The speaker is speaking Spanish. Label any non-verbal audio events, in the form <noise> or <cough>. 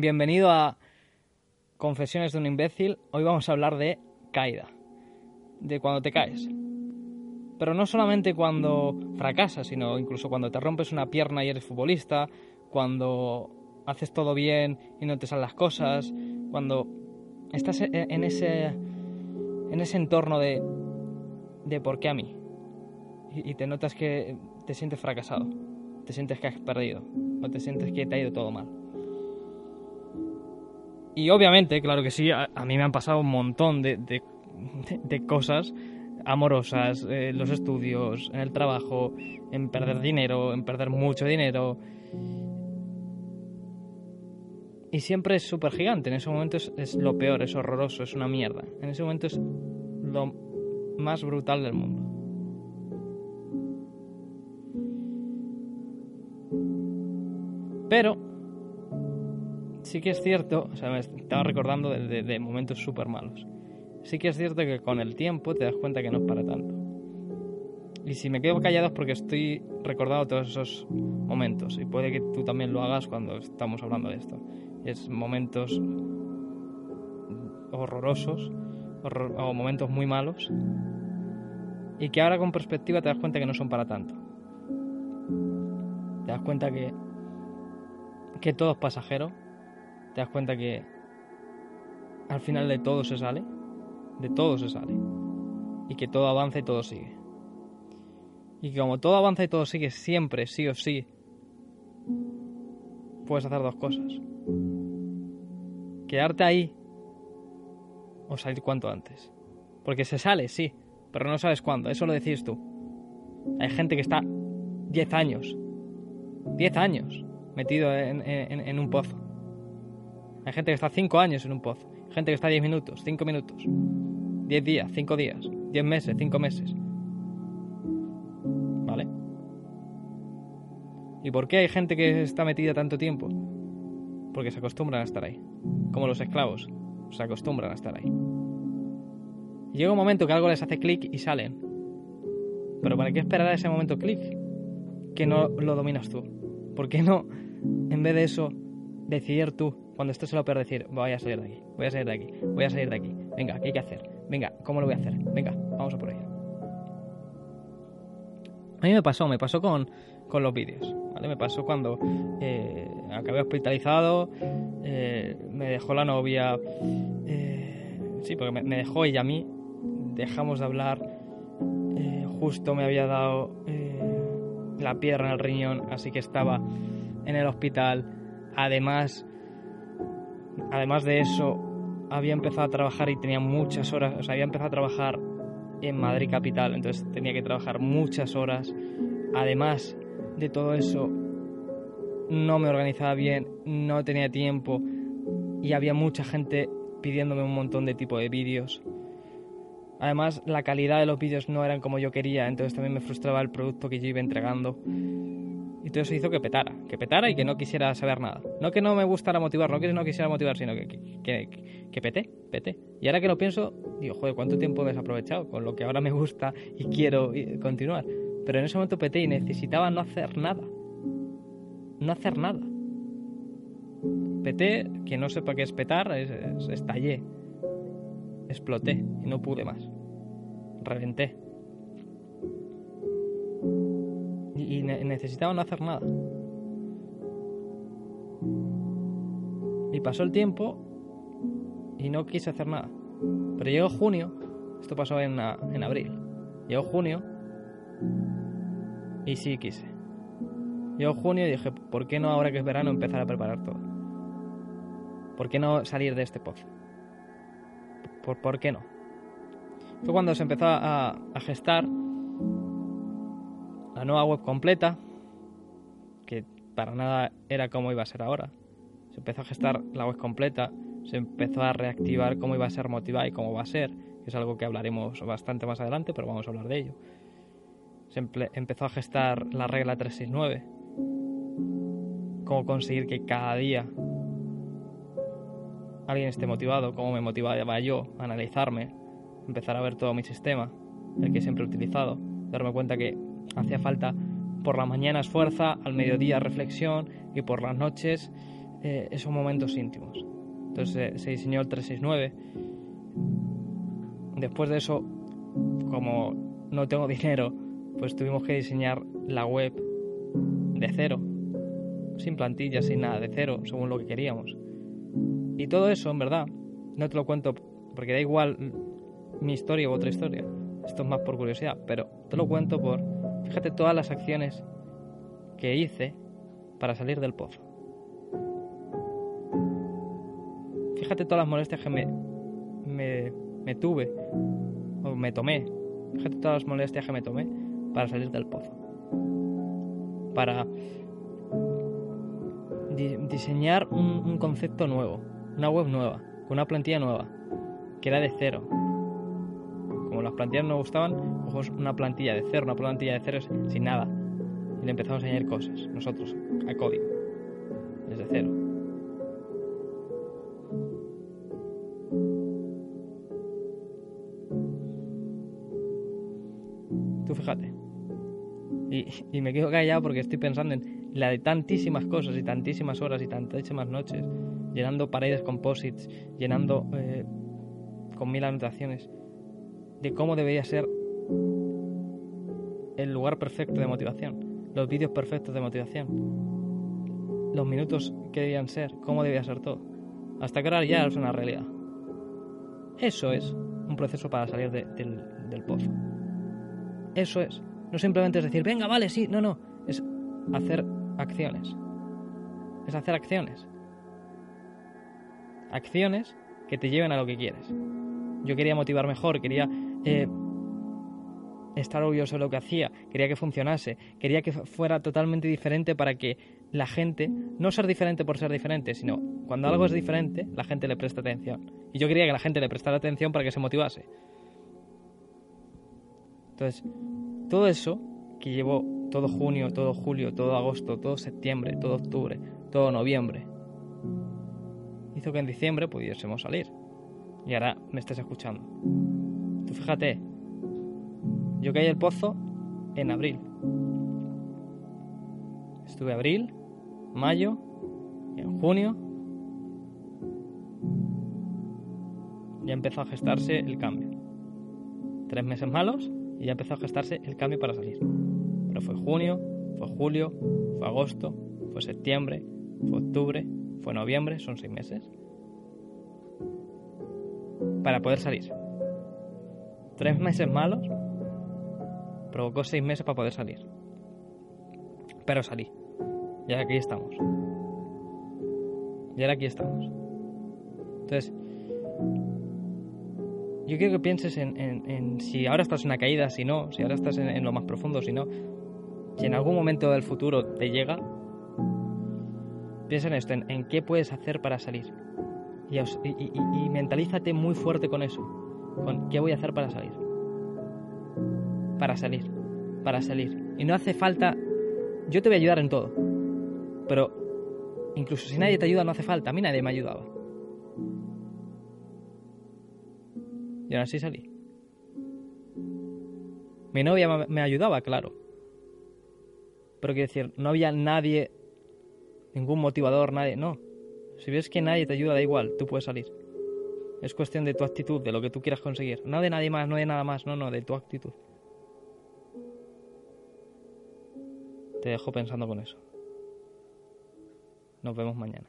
Bienvenido a Confesiones de un imbécil. Hoy vamos a hablar de caída, de cuando te caes. Pero no solamente cuando fracasas, sino incluso cuando te rompes una pierna y eres futbolista, cuando haces todo bien y no te salen las cosas, cuando estás en ese, en ese entorno de, de por qué a mí. Y, y te notas que te sientes fracasado, te sientes que has perdido, o te sientes que te ha ido todo mal. Y obviamente, claro que sí, a, mí me han pasado un montón de, de, cosas amorosas, eh, los estudios, en el trabajo, en perder dinero, en perder mucho dinero. Y siempre es súper gigante, en ese momento es, es, lo peor, es horroroso, es una mierda. En ese momento es lo más brutal del mundo. Pero sí que es cierto, o estaba recordando de, momentos súper malos. Sí que es cierto que con el tiempo te das cuenta que no es para tanto. Y si me quedo callado es porque estoy recordando todos esos momentos. Y puede que tú también lo hagas cuando estamos hablando de esto. Es momentos horrorosos o momentos muy malos. Y que ahora con perspectiva te das cuenta que no son para tanto. Te das cuenta que, que todo es pasajero te das cuenta que al final de todo se sale, de todo se sale, y que todo avanza y todo sigue. Y que como todo avanza y todo sigue siempre, sí o sí, puedes hacer dos cosas. Quedarte ahí o salir cuanto antes. Porque se sale, sí, pero no sabes cuándo, eso lo decís tú. Hay gente que está 10 años, 10 años metido en un pozo. Hay gente que está 5 años en un pozo. gente que está 10 minutos, 5 minutos. 10 días, 5 días. 10 meses, 5 meses. ¿Vale? ¿Y por qué hay gente que está metida tanto tiempo? Porque se acostumbran a estar ahí. Como los esclavos. Se acostumbran a estar ahí. Llega un momento que algo les hace clic y salen. Pero ¿para qué esperar a ese momento clic? Que no lo dominas tú. ¿Por qué no, en vez de eso, decidir tú cuando esto se lo peor decir, voy a salir de aquí, voy a salir de aquí, voy a salir de aquí. Venga, ¿qué hay que hacer? Venga, ¿cómo lo voy a hacer? Venga, vamos a por ello. A mí me pasó, me pasó con, con los vídeos, ¿vale? Me pasó cuando eh, acabé hospitalizado, eh, me dejó la novia, eh, sí, porque me, me, dejó ella a mí, dejamos de hablar, justo me había dado la piedra en el riñón, así que estaba en el hospital, además además de eso, había empezado a trabajar y tenía muchas horas, o sea, había empezado a trabajar en Madrid capital, entonces tenía que trabajar muchas horas. Además de todo eso, no me organizaba bien, no tenía tiempo y había mucha gente pidiéndome un montón de tipo de vídeos. Además, la calidad de los vídeos no eran como yo quería, entonces también me frustraba el producto que yo iba entregando. Y todo eso hizo que petara, que petara y que no quisiera saber nada. No que no me gustara motivar, no que no quisiera motivar, sino que, que, que, pete, pete. Y ahora que lo pienso, digo, joder, ¿cuánto tiempo he desaprovechado con lo que ahora me gusta y quiero continuar? Pero en ese momento peté y necesitaba no hacer nada. No hacer nada. Peté, que no sepa qué es petar, estallé. Exploté y no pude más. Reventé. Necesitaba no hacer nada. Y pasó el tiempo y no quise hacer nada. Pero llegó junio, esto pasó en, en abril, llegó junio y sí quise. Llegó junio y dije, ¿por qué no ahora que es verano empezar a preparar todo? ¿Por qué no salir de este pozo? ¿Por, por qué no? Fue cuando se empezó a, a gestar la nueva web completa, para nada era como iba a ser ahora. Se empezó a gestar la web completa, se empezó a reactivar cómo iba a ser Motiva y cómo va a ser, que es algo que hablaremos bastante más adelante, pero vamos a hablar de ello. Se empezó a gestar la regla 369, cómo conseguir que cada día alguien esté motivado, cómo me motivaba yo a analizarme, empezar a ver todo mi sistema, el que siempre he utilizado, darme cuenta que hacía falta por la mañana fuerza, al mediodía reflexión y por las noches eh, esos momentos íntimos. Entonces se diseñó el 369. Después de eso, como no tengo <laughs> dinero, pues tuvimos que diseñar la web de cero, sin plantillas, sin nada, de cero, según lo que queríamos. Y todo eso, en verdad, no te lo cuento porque da igual mi historia u otra historia. Esto es más por curiosidad, pero te lo cuento por, fíjate todas las acciones que hice para salir del pozo. Fíjate todas las molestias que me, me, me tuve, o me tomé. Fíjate todas las molestias que me tomé para salir del pozo. Para diseñar un, concepto nuevo, una web nueva, una plantilla nueva, que era de cero. Como las plantillas no gustaban, cogimos una plantilla de cero, una plantilla de cero sin nada. Y le empezamos a añadir cosas, nosotros, a código, desde cero. Tú fíjate. Y, me quedo callado porque estoy pensando en la de tantísimas cosas y tantísimas horas y tantísimas noches, llenando paredes composites, llenando eh, con mil anotaciones, de cómo debería ser el lugar perfecto de motivación, los vídeos perfectos de motivación, los minutos que debían ser, cómo debía ser todo, hasta que ahora ya es una realidad. Eso es un proceso para salir del, pozo. Eso es. No simplemente es decir, venga, vale, sí, no, no. Es hacer acciones. Es hacer acciones. Acciones que te lleven a lo que quieres. Yo quería motivar mejor, quería eh, estar orgulloso de lo que hacía, quería que funcionase, quería que fuera totalmente diferente para que la gente, no ser diferente por ser diferente, sino cuando algo es diferente, la gente le presta atención. Y yo quería que la gente le prestara atención para que se motivase. Entonces, todo eso que llevó todo junio, todo julio, todo agosto, todo septiembre, todo octubre, todo noviembre, hizo que en diciembre pudiésemos salir. Y ahora me estás escuchando. Tú fíjate, yo caí el pozo en abril. Estuve abril, mayo, en junio ya empezó a gestarse el cambio. Tres meses malos y ya empezó a gestarse el cambio para salir. Pero fue junio, fue julio, fue agosto, fue septiembre, fue octubre, fue noviembre, son seis meses. Para poder salir. Tres meses malos provocó seis meses para poder salir. Pero salí. Y ahora aquí estamos. Y ahora aquí estamos. Entonces, yo quiero que pienses en, si ahora estás en una caída, si no, si ahora estás en, lo más profundo, si no, si en algún momento del futuro te llega, piensa en esto, en, qué puedes hacer para salir. Y, y, mentalízate muy fuerte con eso, con qué voy a hacer para salir. Para salir, para salir. Y no hace falta, yo te voy a ayudar en todo, pero incluso si nadie te ayuda no hace falta, a mí nadie me ha ayudado. Y ahora sí salí. Mi novia me ayudaba, claro. Pero quiero decir, no había nadie, ningún motivador, nadie. No. Si ves que nadie te ayuda, da igual, tú puedes salir. Es cuestión de tu actitud, de lo que tú quieras conseguir. No de nadie más, no de nada más, no, no, de tu actitud. Te dejo pensando con eso. Nos vemos mañana.